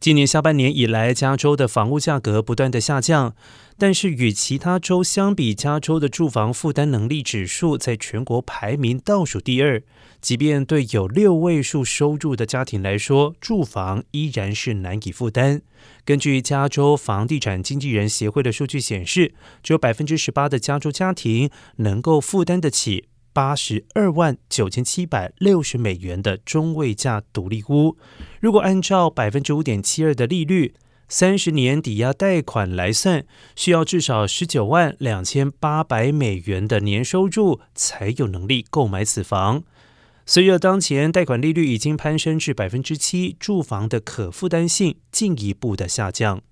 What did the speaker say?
今年下半年以来，加州的房屋价格不断的下降，但是与其他州相比，加州的住房负担能力指数在全国排名倒数第二。即便对有六位数收入的家庭来说，住房依然是难以负担。根据加州房地产经纪人协会的数据显示，只有百分之十八的加州家庭能够负担得起。八十二万九千七百六十美元的中位价独立屋，如果按照百分之五点七二的利率，三十年抵押贷款来算，需要至少十九万两千八百美元的年收入才有能力购买此房。随着当前贷款利率已经攀升至百分之七，住房的可负担性进一步的下降。